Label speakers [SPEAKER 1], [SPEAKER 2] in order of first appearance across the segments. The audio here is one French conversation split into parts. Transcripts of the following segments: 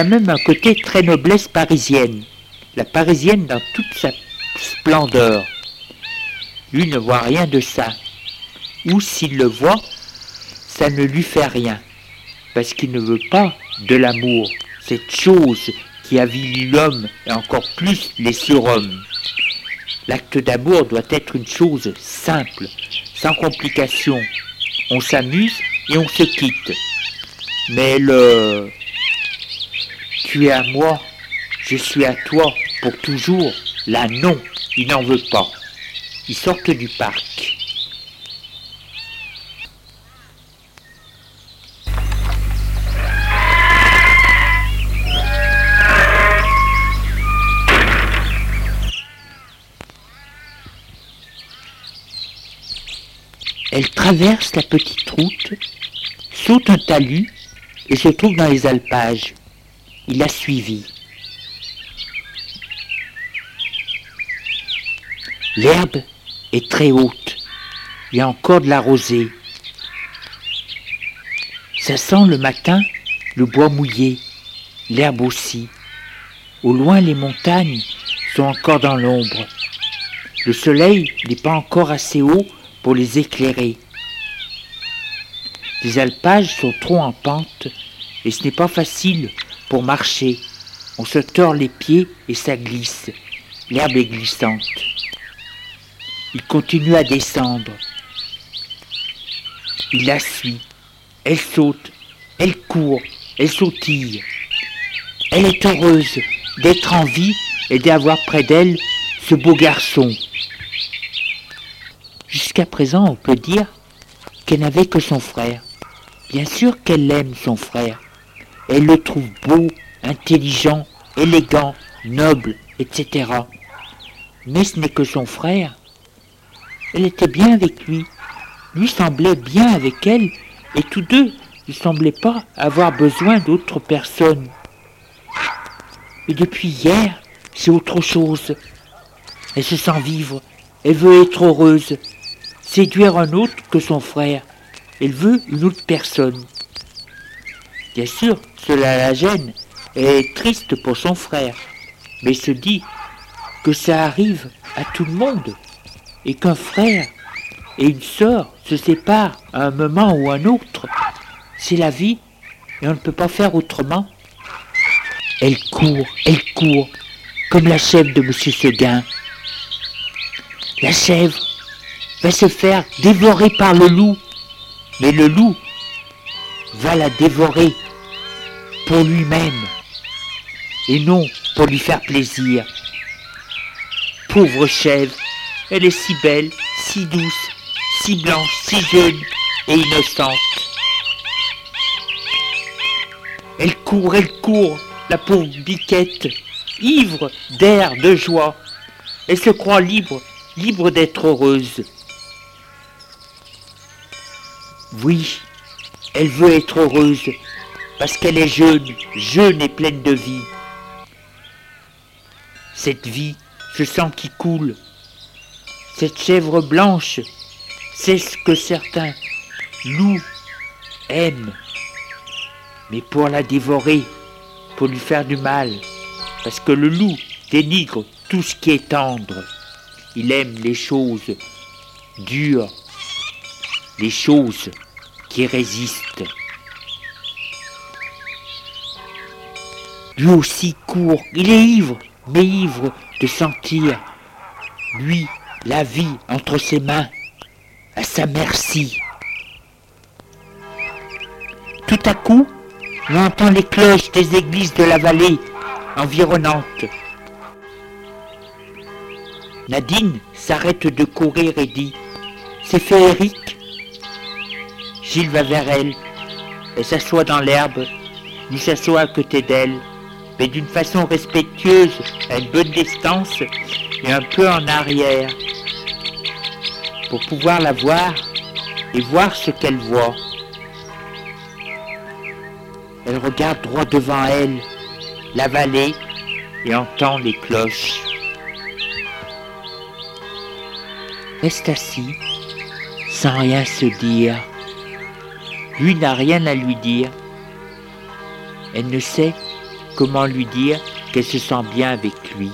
[SPEAKER 1] A même un côté très noblesse parisienne, la parisienne dans toute sa splendeur. Lui ne voit rien de ça. Ou s'il le voit, ça ne lui fait rien, parce qu'il ne veut pas de l'amour, cette chose qui avilit l'homme et encore plus les surhommes. L'acte d'amour doit être une chose simple, sans complication. On s'amuse et on se quitte. Mais le tu es à moi, je suis à toi pour toujours. Là, non, il n'en veut pas. Ils sortent du parc. Elle traverse la petite route, saute un talus et se trouve dans les alpages. Il a suivi. L'herbe est très haute. Il y a encore de la rosée. Ça sent le matin le bois mouillé, l'herbe aussi. Au loin, les montagnes sont encore dans l'ombre. Le soleil n'est pas encore assez haut pour les éclairer. Les alpages sont trop en pente et ce n'est pas facile pour marcher. On se tord les pieds et ça glisse. L'herbe est glissante. Il continue à descendre. Il la suit. Elle saute, elle court, elle sautille. Elle est heureuse d'être en vie et d'avoir près d'elle ce beau garçon. Jusqu'à présent, on peut dire qu'elle n'avait que son frère. Bien sûr qu'elle aime son frère. Elle le trouve beau, intelligent, élégant, noble, etc. Mais ce n'est que son frère. Elle était bien avec lui. Lui semblait bien avec elle, et tous deux ne semblaient pas avoir besoin d'autre personne. Et depuis hier, c'est autre chose. Elle se sent vivre, elle veut être heureuse, séduire un autre que son frère. Elle veut une autre personne. Bien sûr, cela la gêne et est triste pour son frère, mais se dit que ça arrive à tout le monde et qu'un frère et une sœur se séparent à un moment ou un autre, c'est la vie et on ne peut pas faire autrement. Elle court, elle court, comme la chèvre de M. Seguin. La chèvre va se faire dévorer par le loup, mais le loup va la dévorer pour lui-même et non pour lui faire plaisir. Pauvre chèvre, elle est si belle, si douce, si blanche, si jeune et innocente. Elle court, elle court, la pauvre biquette, ivre d'air, de joie. Elle se croit libre, libre d'être heureuse. Oui, elle veut être heureuse parce qu'elle est jeune, jeune et pleine de vie. Cette vie, je sens qui coule. Cette chèvre blanche, c'est ce que certains loups aiment. Mais pour la dévorer, pour lui faire du mal, parce que le loup dénigre tout ce qui est tendre. Il aime les choses dures, les choses qui résistent. Lui aussi court, il est ivre, mais ivre de sentir, lui, la vie entre ses mains, à sa merci. Tout à coup, on entend les cloches des églises de la vallée environnante. Nadine s'arrête de courir et dit C'est féerique. Gilles va vers elle. Elle s'assoit dans l'herbe, lui s'assoit à côté d'elle, mais d'une façon respectueuse, à une bonne distance et un peu en arrière, pour pouvoir la voir et voir ce qu'elle voit. Elle regarde droit devant elle, la vallée, et entend les cloches. Reste assis, sans rien se dire. Lui n'a rien à lui dire. Elle ne sait comment lui dire qu'elle se sent bien avec lui.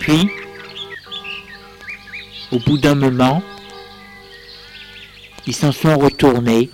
[SPEAKER 1] Puis, au bout d'un moment, ils s'en sont retournés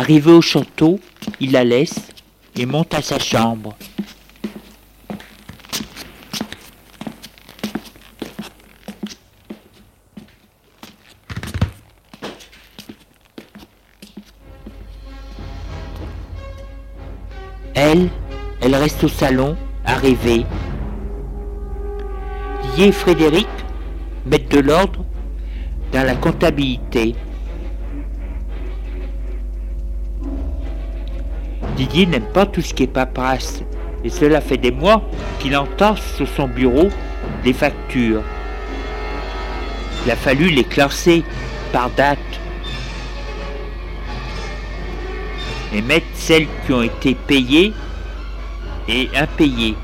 [SPEAKER 1] Arrivé au château, il la laisse et monte à sa chambre. Elle, elle reste au salon, arrivée. Didier et Frédéric mettent de l'ordre dans la comptabilité. Didier n'aime pas tout ce qui est paperasse, et cela fait des mois qu'il entasse sur son bureau des factures. Il a fallu les classer par date et mettre celles qui ont été payées et impayées.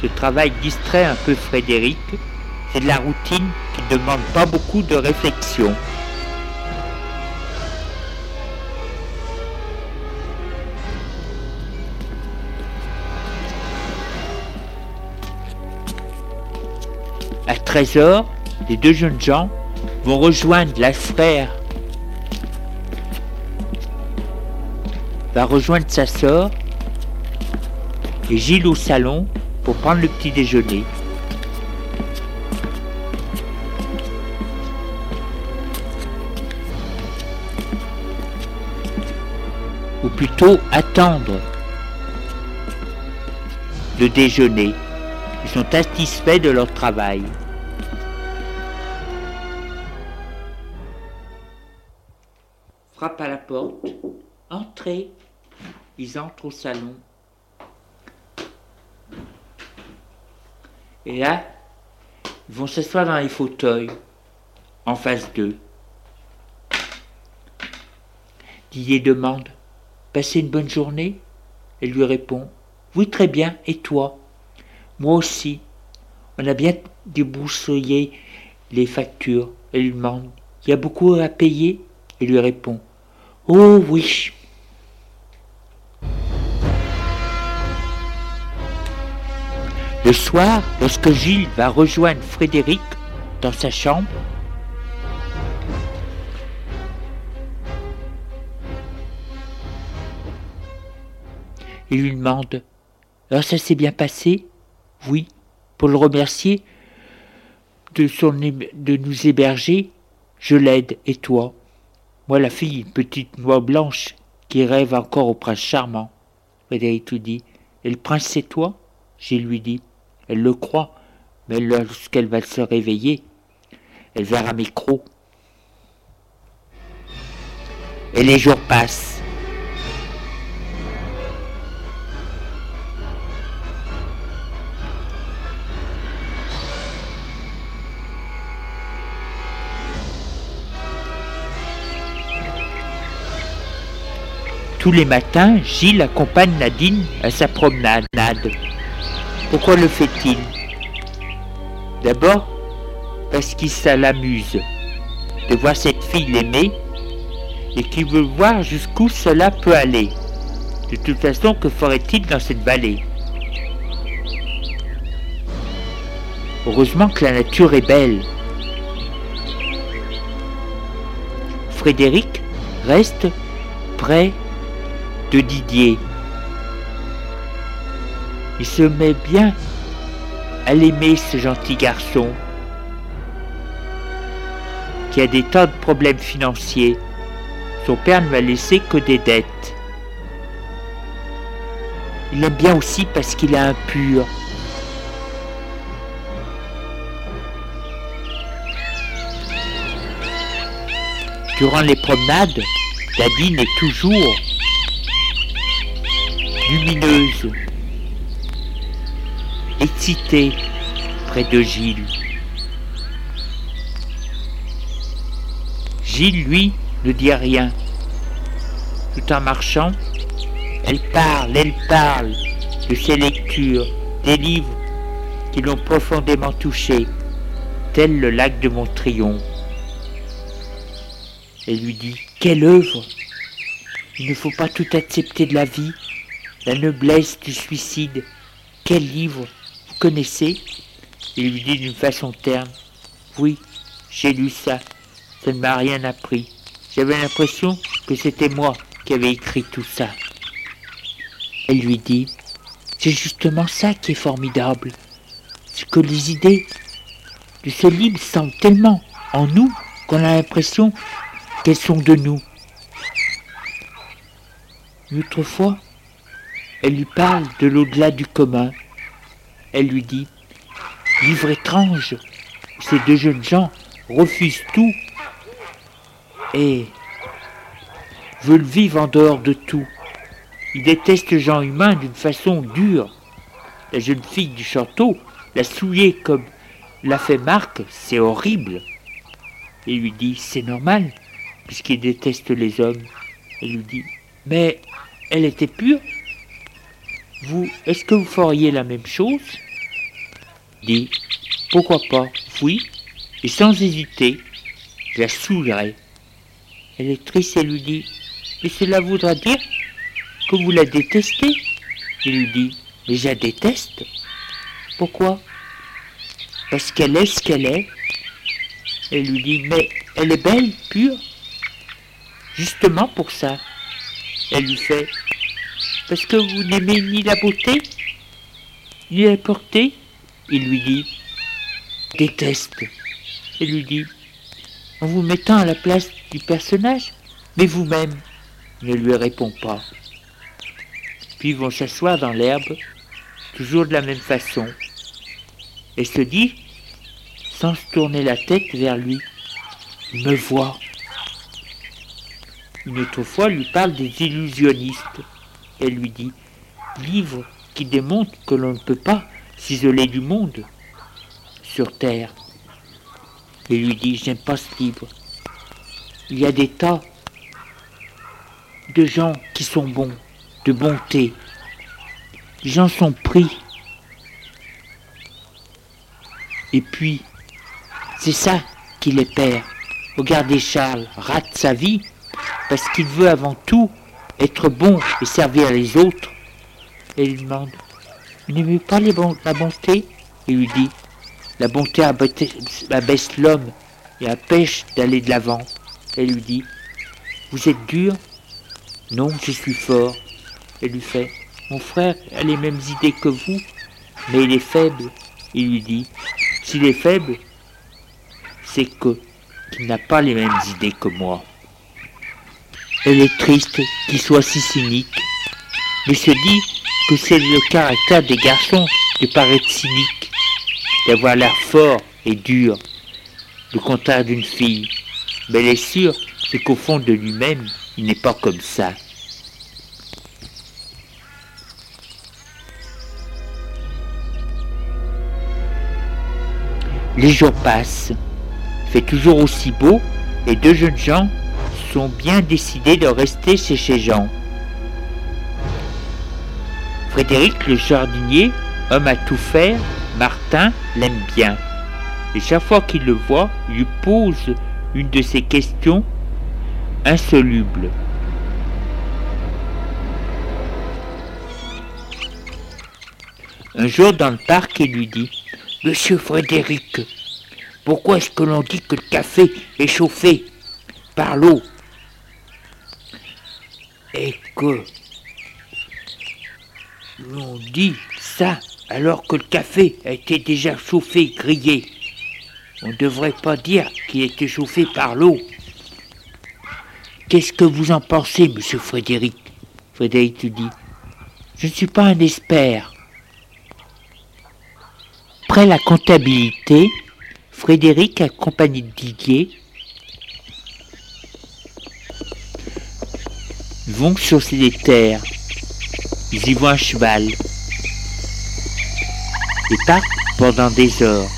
[SPEAKER 1] Ce travail distrait un peu Frédéric, c'est de la routine qui ne demande pas beaucoup de réflexion. 13h, les deux jeunes gens vont rejoindre la frère, va rejoindre sa sœur et Gilles au salon pour prendre le petit déjeuner. Ou plutôt attendre le déjeuner. Ils sont satisfaits de leur travail. Porte. Entrez. Ils entrent au salon. Et là, ils vont s'asseoir dans les fauteuils, en face d'eux. Didier demande Passez une bonne journée? Elle lui répond Oui, très bien, et toi? Moi aussi. On a bien débroussaillé les factures. Elle lui demande Il y a beaucoup à payer? Elle lui répond Oh oui. Le soir, lorsque Gilles va rejoindre Frédéric dans sa chambre, il lui demande Alors ça s'est bien passé Oui. Pour le remercier de, son, de nous héberger, je l'aide, et toi? Moi, la fille, petite noix blanche qui rêve encore au prince charmant. Frédéric lui dit Et le prince, c'est toi? Gilles lui dit elle le croit, mais lorsqu'elle va se réveiller, elle verra mes crocs. Et les jours passent. Tous les matins, Gilles accompagne Nadine à sa promenade. Pourquoi le fait-il? D'abord, parce qu'il ça l'amuse de voir cette fille l'aimer et qu'il veut voir jusqu'où cela peut aller. De toute façon, que ferait-il dans cette vallée? Heureusement que la nature est belle. Frédéric reste près de Didier. Il se met bien à l'aimer, ce gentil garçon, qui a des tas de problèmes financiers. Son père ne lui a laissé que des dettes. Il l'aime bien aussi parce qu'il est impur. Durant les promenades, Nadine est toujours lumineuse, excité près de Gilles. Gilles, lui, ne dit rien. Tout en marchant, elle parle, elle parle de ses lectures, des livres qui l'ont profondément touché, tel le lac de Montrion. Elle lui dit Quelle œuvre Il ne faut pas tout accepter de la vie, la noblesse du suicide. Quel livre connaissez? Il lui dit d'une façon terne. Oui, j'ai lu ça. Ça ne m'a rien appris. J'avais l'impression que c'était moi qui avais écrit tout ça. Elle lui dit, c'est justement ça qui est formidable. C'est que les idées de ce livre sont tellement en nous qu'on a l'impression qu'elles sont de nous. Une autre fois, elle lui parle de l'au-delà du commun, elle lui dit Livre étrange, ces deux jeunes gens refusent tout et veulent vivre en dehors de tout. Ils détestent les gens humains d'une façon dure. La jeune fille du château l'a souillé comme l'a fait Marc, c'est horrible. Il lui dit C'est normal, puisqu'il déteste les hommes. Elle lui dit Mais elle était pure Vous, est-ce que vous feriez la même chose? Dit Pourquoi pas Oui, et sans hésiter, je la saoulerai. Elle est triste et lui dit Mais cela voudra dire que vous la détestez? Il lui dit Mais je la déteste. Pourquoi? Parce qu'elle est ce qu'elle est. Elle lui dit Mais elle est belle, pure. Justement pour ça. Elle lui fait Parce que vous n'aimez ni la beauté, ni la portée, il lui dit déteste. Il lui dit en vous mettant à la place du personnage, mais vous-même ne lui répond pas. Puis ils vont s'asseoir dans l'herbe, toujours de la même façon, et se dit, sans se tourner la tête vers lui, il me voit. Une autre fois, lui parle des illusionnistes. Elle lui dit, livre qui démontre que l'on ne peut pas s'isoler du monde, sur terre. Et lui dit, j'aime pas ce livre. Il y a des tas de gens qui sont bons, de bonté. Les gens sont pris. Et puis, c'est ça qui les perd. Regardez Charles, rate sa vie parce qu'il veut avant tout être bon et servir les autres. Et il demande, vous n'aimez pas la bonté? Il lui dit, la bonté abaisse l'homme et empêche d'aller de l'avant. Elle lui dit, vous êtes dur? Non, je suis fort. Elle lui fait, mon frère a les mêmes idées que vous, mais il est faible. Il lui dit, s'il est faible, c'est que qu'il n'a pas les mêmes idées que moi. Elle est triste qu'il soit si cynique, mais se dit que c'est le caractère des garçons de paraître cynique, d'avoir l'air fort et dur, le contraire d'une fille. Mais elle est sûre, c'est qu'au fond de lui-même, il n'est pas comme ça. Les jours passent, fait toujours aussi beau, et deux jeunes gens bien décidés de rester chez gens. Frédéric le jardinier, homme à tout faire, Martin l'aime bien. Et chaque fois qu'il le voit, il lui pose une de ces questions insolubles. Un jour dans le parc, il lui dit Monsieur Frédéric, pourquoi est-ce que l'on dit que le café est chauffé par l'eau? Et que l'on dit ça alors que le café a été déjà chauffé, grillé On ne devrait pas dire qu'il était chauffé par l'eau. Qu'est-ce que vous en pensez, monsieur Frédéric? Frédéric te dit Je ne suis pas un expert. Après la comptabilité, Frédéric, accompagné de Didier, vont sur les terres. Ils y voient un cheval et partent pendant des heures.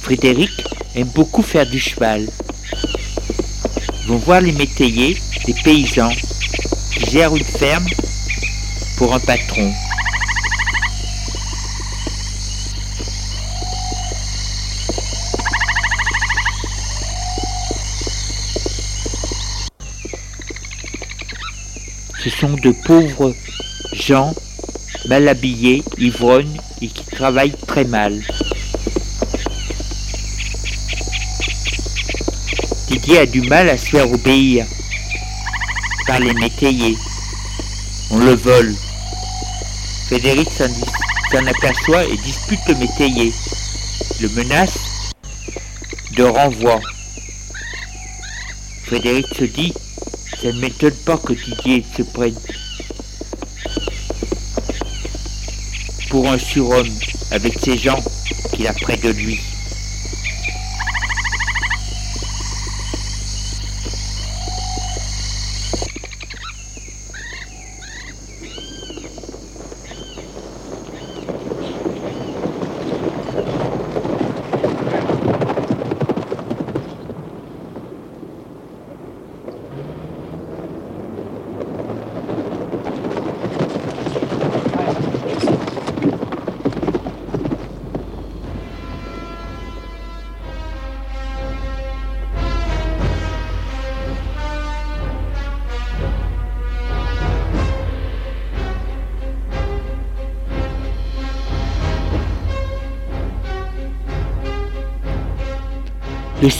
[SPEAKER 1] Frédéric aime beaucoup faire du cheval. Ils vont voir les métayers, des paysans, qui gèrent une ferme pour un patron. Ce sont de pauvres gens mal habillés, ivrognes et qui travaillent très mal. Didier a du mal à se faire obéir par les métayers. On le vole. Frédéric s'en aperçoit et dispute le métayer. Le menace de renvoi. Frédéric se dit, ça ne m'étonne pas que Didier se prenne pour un surhomme avec ces gens qu'il a près de lui.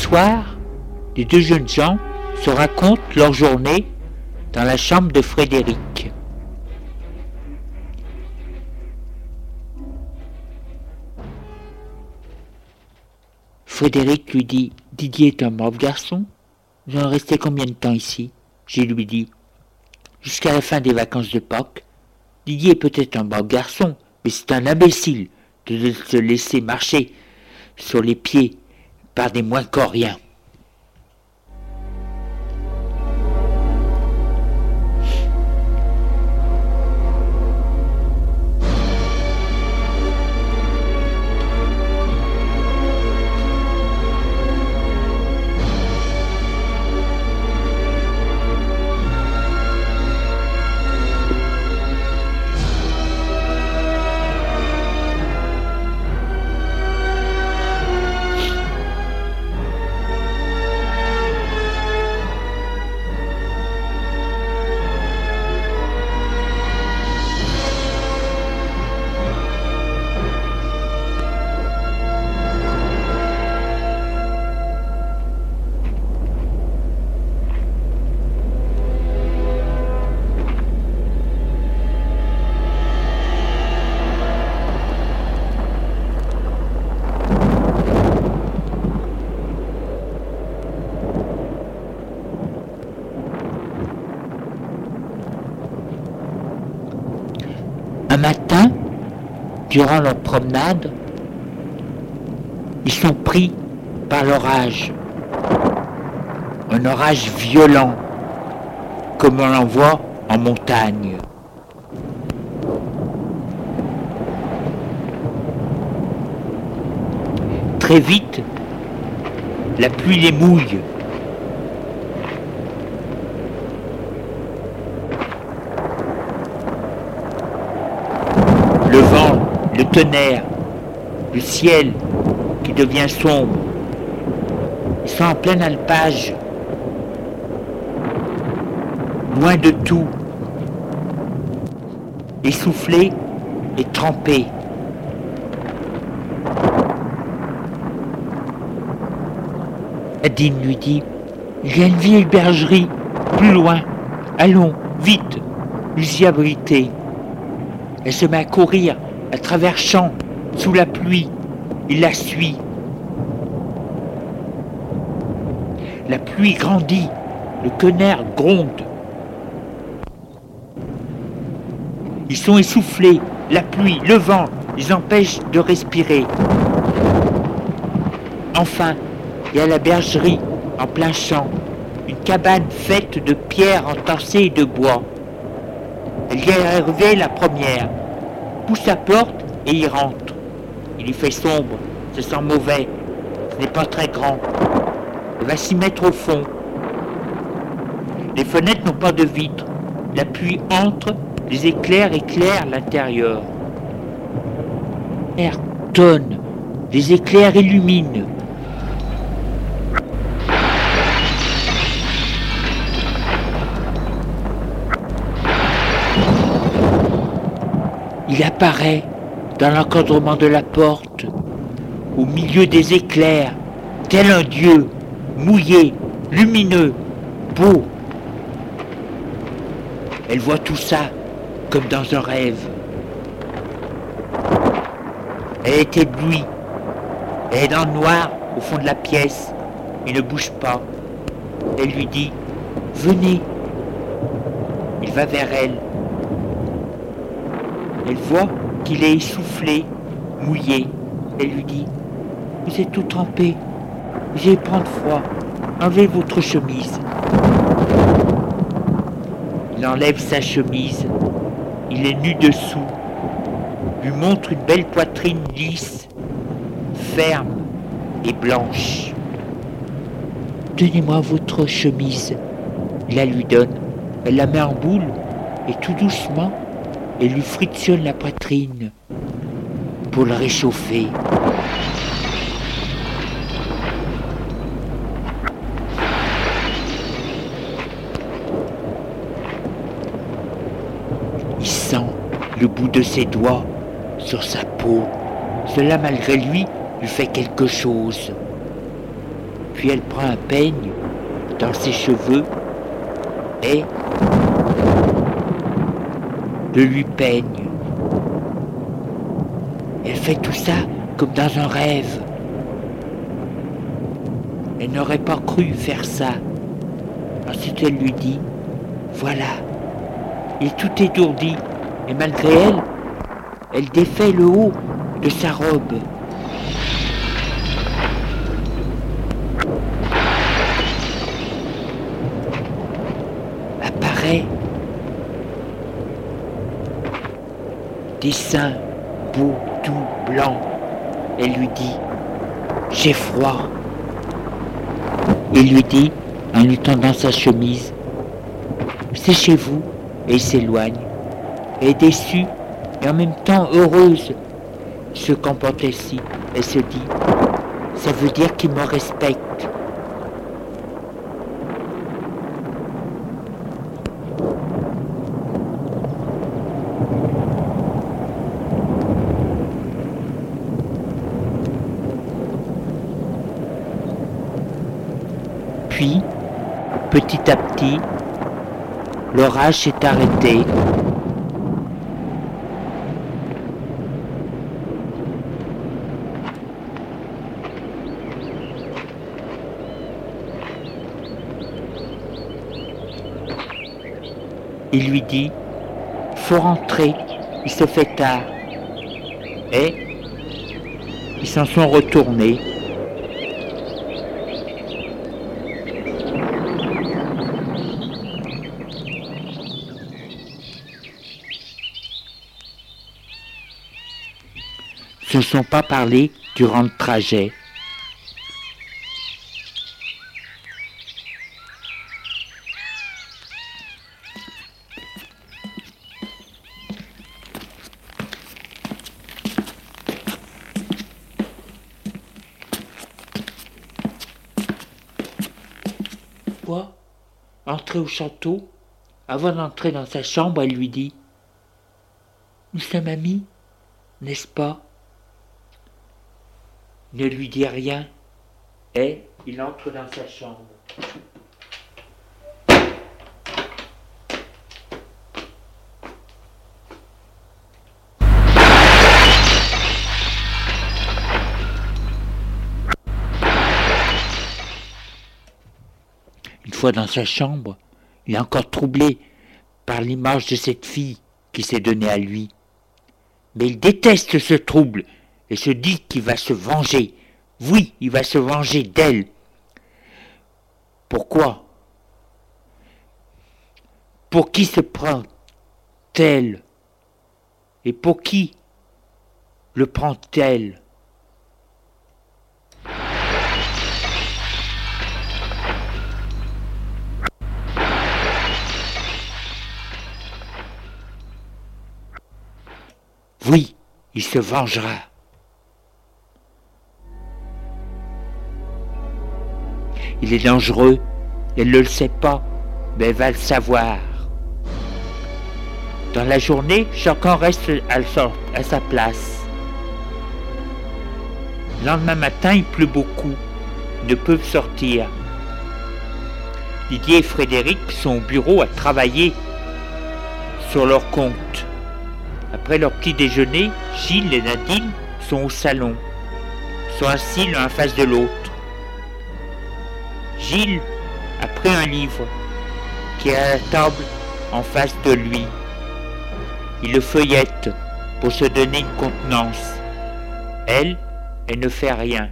[SPEAKER 1] Soir, les deux jeunes gens se racontent leur journée dans la chambre de Frédéric. Frédéric lui dit Didier est un brave garçon. Vous en restez combien de temps ici? Je lui dis Jusqu'à la fin des vacances de Pâques. Didier est peut-être un brave garçon, mais c'est un imbécile de se laisser marcher sur les pieds par des moins. Un durant leur promenade, ils sont pris par l'orage. Un orage violent, comme on l'en voit en montagne. Très vite, la pluie les mouille. Le vent, le tonnerre, le ciel qui devient sombre. Ils sont en plein alpage, loin de tout, essoufflés et trempés. Adine lui dit, il y a une vieille bergerie, plus loin. Allons, vite, nous y abriter. Elle se met à courir à travers champs, sous la pluie. Il la suit. La pluie grandit, le tonnerre gronde. Ils sont essoufflés, la pluie, le vent les empêchent de respirer. Enfin, il y a la bergerie en plein champ, une cabane faite de pierres entassées et de bois. Elle y est arrivée la première, pousse la porte et y rentre. Il y fait sombre, ce sent mauvais, ce n'est pas très grand. Elle va s'y mettre au fond. Les fenêtres n'ont pas de vitres. La pluie entre, les éclairs éclairent l'intérieur. L'air tonne, les éclairs illuminent. Apparaît dans l'encadrement de la porte, au milieu des éclairs, tel un dieu, mouillé, lumineux, beau. Elle voit tout ça comme dans un rêve. Elle est éblouie. Elle est dans le noir au fond de la pièce. Il ne bouge pas. Elle lui dit, venez. Il va vers elle. Elle voit qu'il est essoufflé, mouillé. Elle lui dit, vous êtes tout trempé. Allez prendre froid. Enlevez votre chemise. Il enlève sa chemise. Il est nu dessous. Lui montre une belle poitrine lisse, ferme et blanche. Donnez-moi votre chemise. Il la lui donne. Elle la met en boule et tout doucement, elle lui frictionne la poitrine pour le réchauffer. Il sent le bout de ses doigts sur sa peau. Cela, malgré lui, lui fait quelque chose. Puis elle prend un peigne dans ses cheveux et le lui peigne. Elle fait tout ça comme dans un rêve. Elle n'aurait pas cru faire ça. Ensuite elle lui dit, voilà, il est tout étourdi, et malgré elle, elle défait le haut de sa robe. Des seins beaux, tout blancs. Elle lui dit, j'ai froid. Il lui dit, en lui tendant sa chemise, c'est chez vous, et il s'éloigne. Elle est déçue et en même temps heureuse. Se comporte ainsi. Elle se dit, ça veut dire qu'il me respecte. Puis, petit à petit, l'orage s'est arrêté. Il lui dit, faut rentrer, il se fait tard. Et ils s'en sont retournés. Se sont pas parlé durant le trajet. Quoi? Entrer au château? Avant d'entrer dans sa chambre, elle lui dit Nous sommes amis, n'est-ce pas ne lui dit rien et il entre dans sa chambre. Une fois dans sa chambre, il est encore troublé par l'image de cette fille qui s'est donnée à lui. Mais il déteste ce trouble et se dit qu'il va se venger. Oui, il va se venger d'elle. Pourquoi? Pour qui se prend-elle? Et pour qui le prend-elle? Oui, il se vengera. Il est dangereux, elle ne le sait pas, mais elle va le savoir. Dans la journée, chacun reste à sa place. Le lendemain matin, il pleut beaucoup, ne peuvent sortir. Didier et Frédéric sont au bureau à travailler sur leur compte. Après leur petit déjeuner, Gilles et Nadine sont au salon, sont assis l'un face de l'autre. Gilles a pris un livre qui est à la table en face de lui. Il le feuillette pour se donner une contenance. Elle, elle ne fait rien.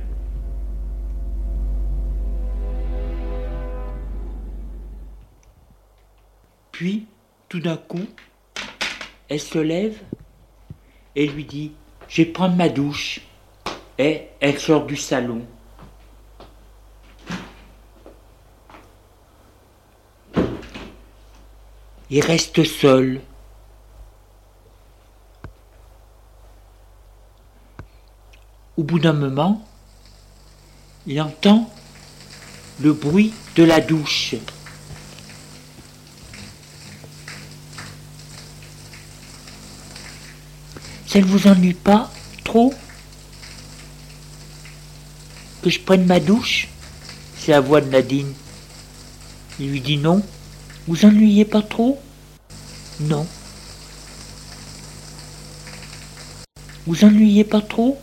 [SPEAKER 1] Puis, tout d'un coup, elle se lève et lui dit Je vais prendre ma douche. Et elle sort du salon. Il reste seul. Au bout d'un moment, il entend le bruit de la douche. Ça ne vous ennuie pas trop que je prenne ma douche? C'est la voix de Nadine. Il lui dit non. Vous ennuyez pas trop? Non. Vous ennuyez pas trop?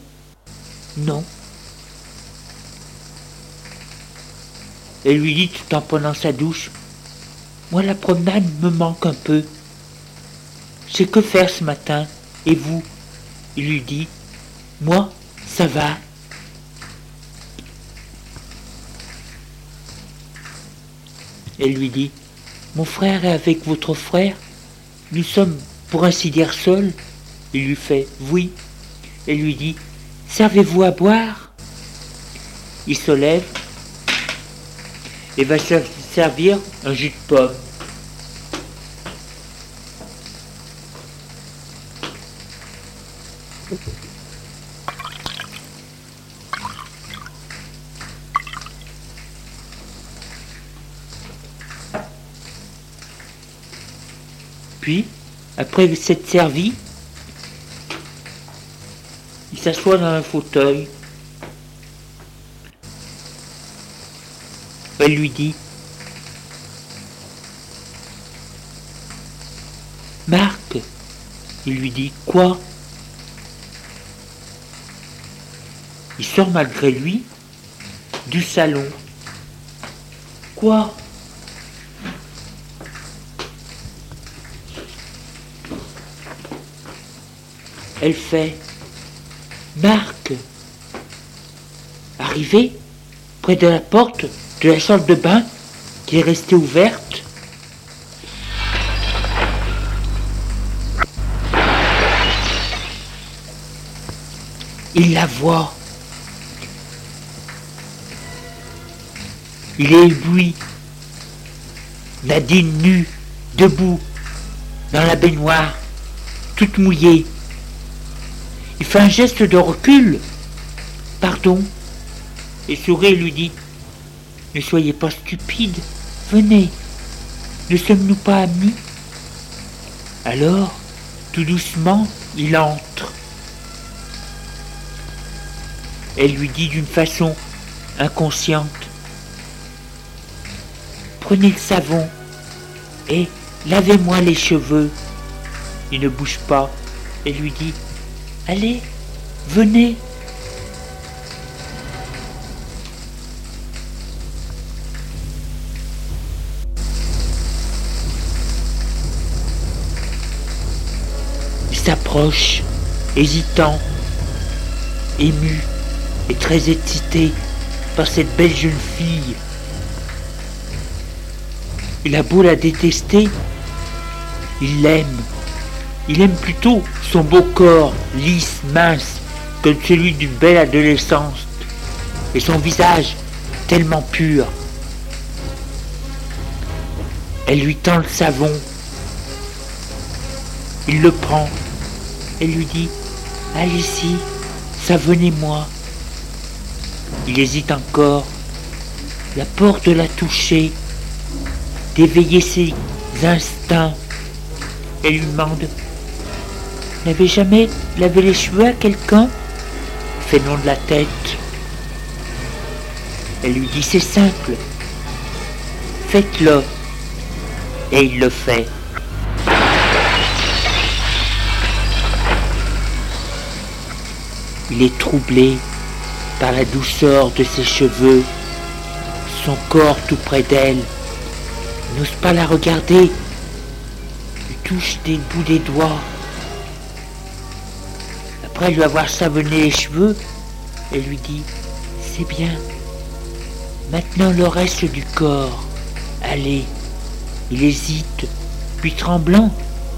[SPEAKER 1] Non. Elle lui dit tout en prenant sa douche Moi, la promenade me manque un peu. C'est que faire ce matin? Et vous? Il lui dit Moi, ça va. Elle lui dit mon frère est avec votre frère. Nous sommes, pour ainsi dire, seuls. Il lui fait oui et lui dit Servez-vous à boire? Il se lève et va servir un jus de pomme. Puis, après s'être servi, il s'assoit dans un fauteuil. Elle lui dit Marc, il lui dit quoi? Il sort malgré lui du salon. Quoi? Elle fait Marc. Arrivé près de la porte de la salle de bain qui est restée ouverte, il la voit. Il est ébloui. Nadine nue, debout, dans la baignoire, toute mouillée. Il fait un geste de recul. Pardon. Et sourit et lui dit Ne soyez pas stupide. Venez. Ne sommes-nous pas amis? Alors, tout doucement, il entre. Elle lui dit d'une façon inconsciente Prenez le savon et lavez-moi les cheveux. Il ne bouge pas et lui dit Allez, venez. Il s'approche, hésitant, ému et très excité par cette belle jeune fille. Il a beau la détester, il l'aime. Il aime plutôt son beau corps, lisse, mince, comme celui d'une belle adolescence, et son visage tellement pur. Elle lui tend le savon. Il le prend et lui dit Allez-y, savonnez-moi. Il hésite encore. La porte l'a touché, d'éveiller ses instincts. Elle lui demande N'avez jamais lavé les cheveux à quelqu'un? Fait non de la tête. Elle lui dit c'est simple. Faites-le. Et il le fait. Il est troublé par la douceur de ses cheveux, son corps tout près d'elle. N'ose pas la regarder. Il touche des bouts des doigts lui avoir savonné les cheveux, elle lui dit C'est bien. Maintenant le reste du corps. Allez. Il hésite, puis tremblant,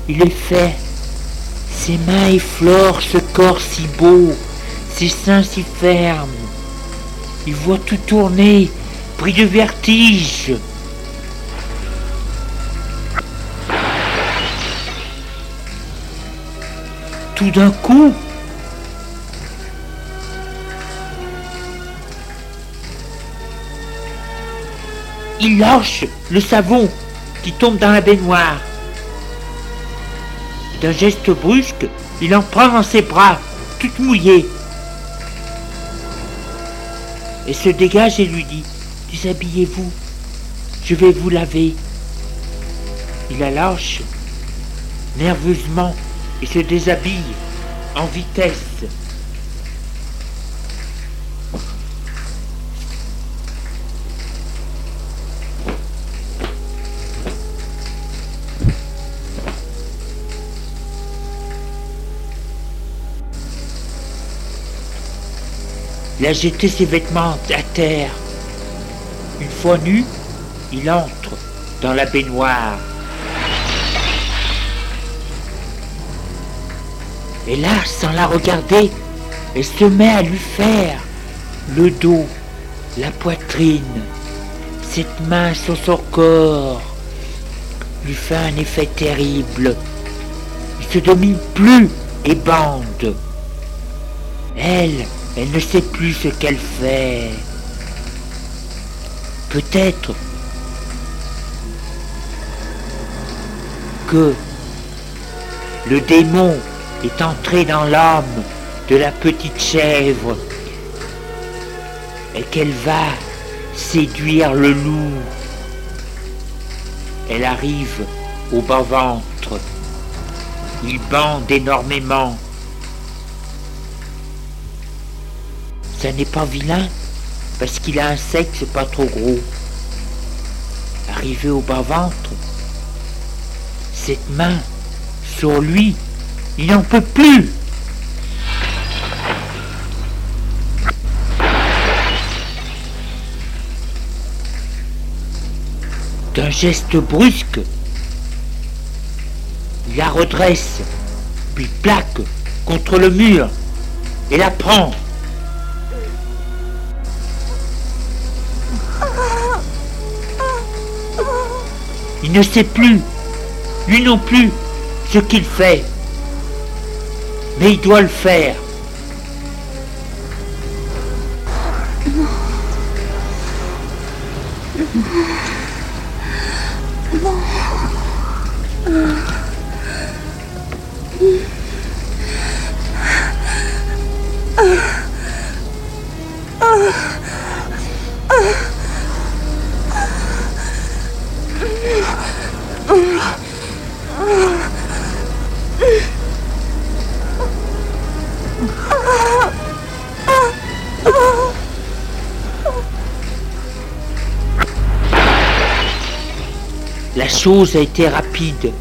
[SPEAKER 1] il le fait. Ses mains effleurent ce corps si beau, ses seins si fermes. Il voit tout tourner, pris de vertige. Tout d'un coup, Il lâche le savon qui tombe dans la baignoire. D'un geste brusque, il en prend dans ses bras, tout mouillé, et se dégage et lui dit Déshabillez-vous, je vais vous laver. Il la lâche nerveusement et se déshabille en vitesse. Il a jeté ses vêtements à terre. Une fois nu, il entre dans la baignoire. Et là, sans la regarder, elle se met à lui faire le dos, la poitrine, cette main sur son corps lui fait un effet terrible. Il se domine plus et bande. Elle, elle ne sait plus ce qu'elle fait. Peut-être que le démon est entré dans l'âme de la petite chèvre et qu'elle va séduire le loup. Elle arrive au bas-ventre. Il bande énormément. N'est pas vilain parce qu'il a un sexe pas trop gros. Arrivé au bas-ventre, cette main sur lui, il n'en peut plus. D'un geste brusque, il la redresse, puis plaque contre le mur et la prend. Il ne sait plus, lui non plus, ce qu'il fait. Mais il doit le faire. Chose a été rapide.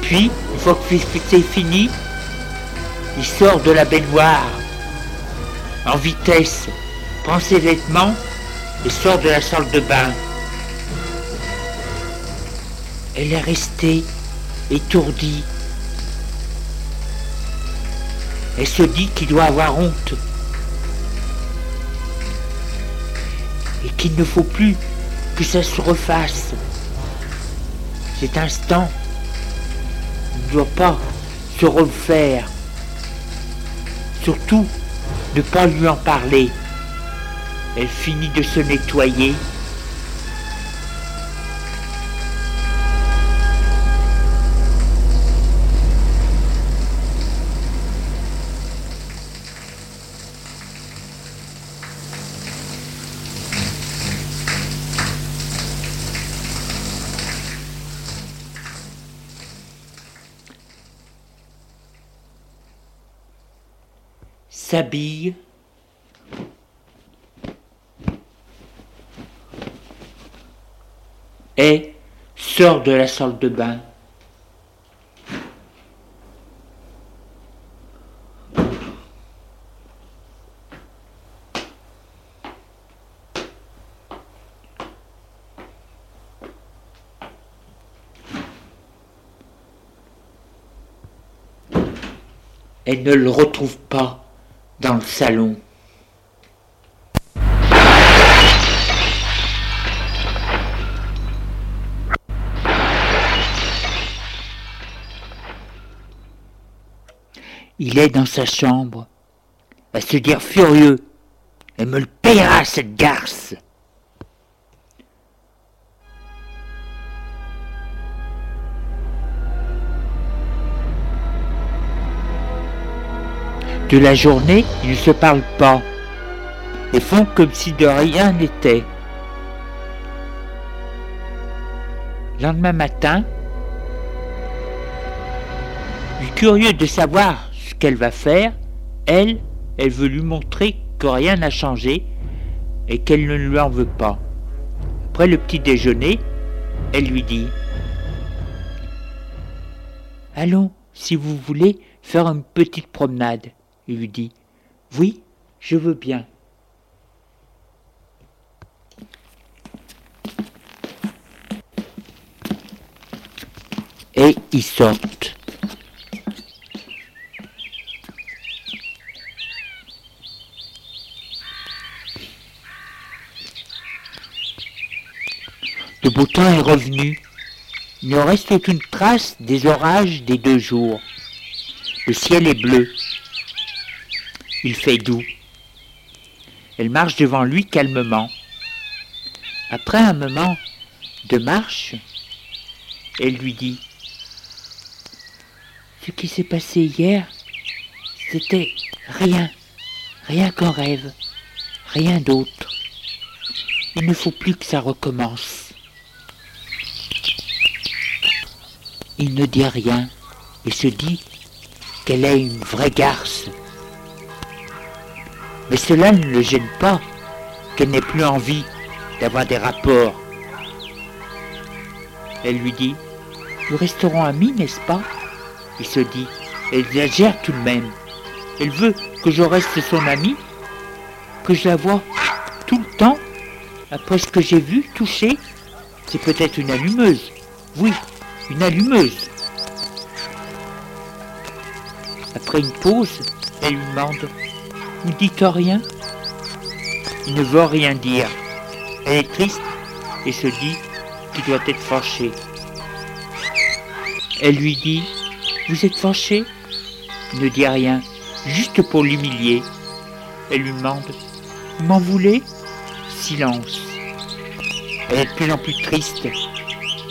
[SPEAKER 1] Puis, une fois que c'est fini, il sort de la baignoire en vitesse, prend ses vêtements et sort de la salle de bain. Elle est restée étourdie. Elle se dit qu'il doit avoir honte et qu'il ne faut plus que ça se refasse. Cet instant ne doit pas se refaire. Surtout, ne pas lui en parler. Elle finit de se nettoyer. S'habille et sort de la salle de bain. Elle ne le retrouve pas dans le salon. Il est dans sa chambre, à se dire furieux. Elle me le payera, cette garce. De la journée, ils ne se parlent pas et font comme si de rien n'était. Lendemain matin, curieux de savoir ce qu'elle va faire, elle, elle veut lui montrer que rien n'a changé et qu'elle ne lui en veut pas. Après le petit déjeuner, elle lui dit Allons, si vous voulez, faire une petite promenade. Il lui dit Oui, je veux bien. Et ils sortent. Le beau temps est revenu. Il ne reste aucune trace des orages des deux jours. Le ciel est bleu. Il fait doux. Elle marche devant lui calmement. Après un moment de marche, elle lui dit Ce qui s'est passé hier, c'était rien, rien qu'un rêve, rien d'autre. Il ne faut plus que ça recommence. Il ne dit rien et se dit qu'elle est une vraie garce. Mais cela ne le gêne pas qu'elle n'ait plus envie d'avoir des rapports. Elle lui dit, nous resterons amis, n'est-ce pas? Il se dit, elle exagère tout de même. Elle veut que je reste son ami, que je la vois tout le temps, après ce que j'ai vu, touché. C'est peut-être une allumeuse. Oui, une allumeuse. Après une pause, elle lui demande Vous dites rien Il ne veut rien dire. Elle est triste et se dit qu'il doit être fâché. Elle lui dit Vous êtes fâché? Il ne dit rien, juste pour l'humilier. Elle lui demande Vous m'en voulez? Silence. Elle est de plus en plus triste.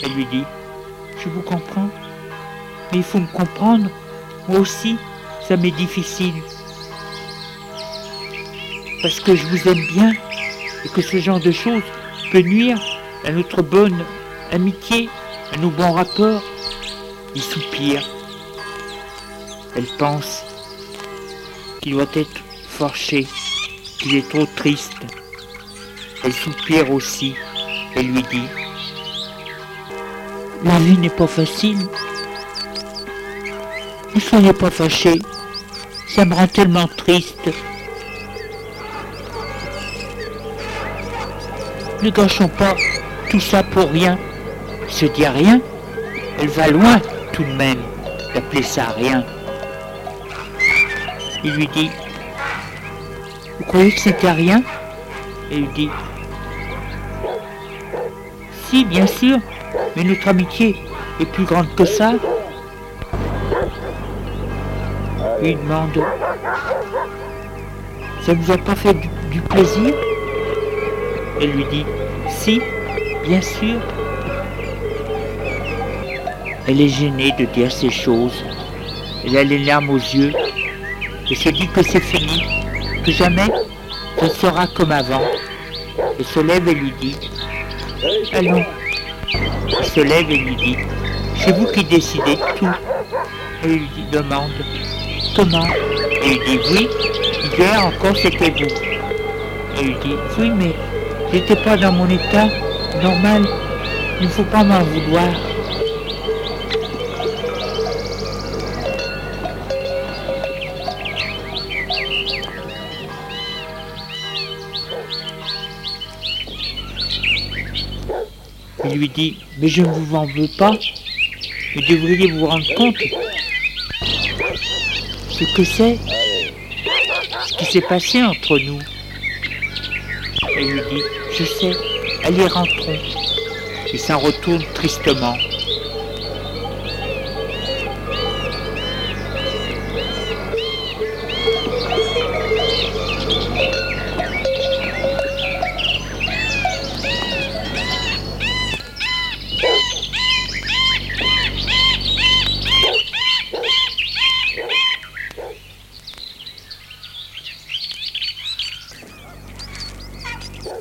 [SPEAKER 1] Elle lui dit Je vous comprends, mais il faut me comprendre. Moi aussi, ça m'est difficile. Parce que je vous aime bien et que ce genre de choses peut nuire à notre bonne amitié, à nos bons rapports. Il soupire. Elle pense qu'il doit être forché, qu'il est trop triste. Elle soupire aussi et lui dit La vie n'est pas facile. Ne soyez pas fâché. Ça me rend tellement triste. Ne gâchons pas tout ça pour rien. Se dit rien. Elle va loin tout de même d'appeler ça rien. Il lui dit Vous croyez que c'était rien? Elle lui dit Si, bien sûr, mais notre amitié est plus grande que ça. Il demande Ça vous a pas fait du plaisir? Elle lui dit Si, bien sûr. Elle est gênée de dire ces choses. Elle a les larmes aux yeux et se dit que c'est fini, que jamais ce sera comme avant. Elle se lève et lui dit Allons. Elle se lève et lui dit C'est vous qui décidez de tout. Elle lui demande Comment Elle lui dit Oui, hier encore c'était vous. Elle lui dit Oui, mais j'étais pas dans mon état normal. Il ne faut pas m'en vouloir. Il lui dit, mais je ne vous en veux pas. Vous devriez vous rendre compte ce que c'est, ce qui s'est passé entre nous. Elle lui dit, je sais, allez rentrons. Il s'en retourne tristement.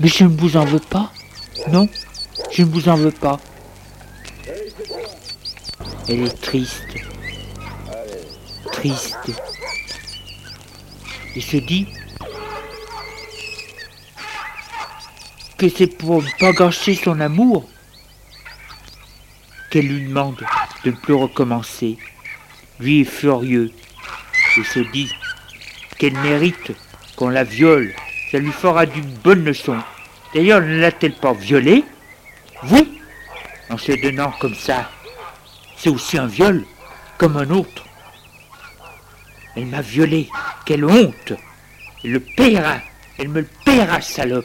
[SPEAKER 1] Mais je ne vous en veux pas. Non, je ne vous en veux pas. Elle est triste. Triste. Et se dit que c'est pour ne pas gâcher son amour qu'elle lui demande de ne plus recommencer. Lui est furieux et se dit qu'elle mérite qu'on la viole. Ça lui fera d'une bonne leçon. D'ailleurs, ne l'a-t-elle pas violée Vous En se donnant comme ça? C'est aussi un viol, comme un autre. Elle m'a violé, quelle honte. Elle le paiera, elle me le paiera, salope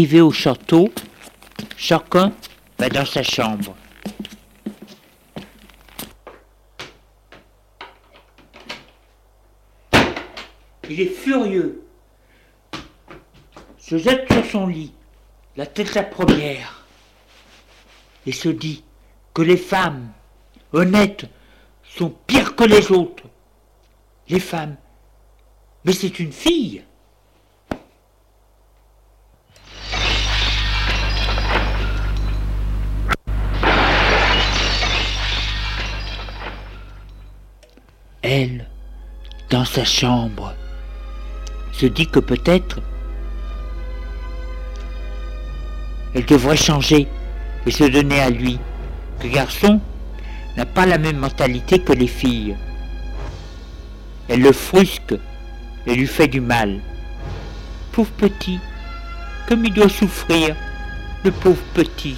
[SPEAKER 1] Arrivé au château, chacun va dans sa chambre. Il est furieux. Se jette sur son lit, la tête la première, et se dit que les femmes honnêtes sont pires que les autres. Les femmes. Mais c'est une fille. Dans sa chambre, se dit que peut-être elle devrait changer et se donner à lui. Le garçon n'a pas la même mentalité que les filles. Elle le frusque et lui fait du mal. Pauvre petit, comme il doit souffrir, le pauvre petit.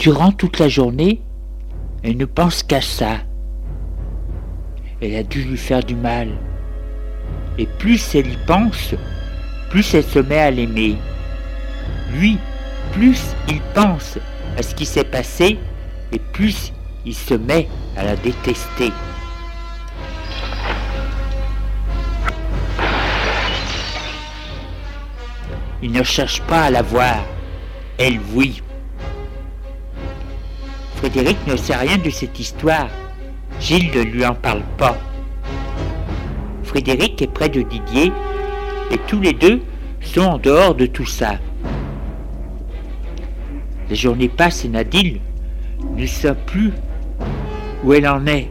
[SPEAKER 1] Durant toute la journée, elle ne pense qu'à ça. Elle a dû lui faire du mal. Et plus elle y pense, plus elle se met à l'aimer. Lui, plus il pense à ce qui s'est passé, et plus il se met à la détester. Il ne cherche pas à la voir, elle oui. Frédéric ne sait rien de cette histoire. Gilles ne lui en parle pas. Frédéric est près de Didier et tous les deux sont en dehors de tout ça. Les journées passent et Nadine ne sait plus où elle en est.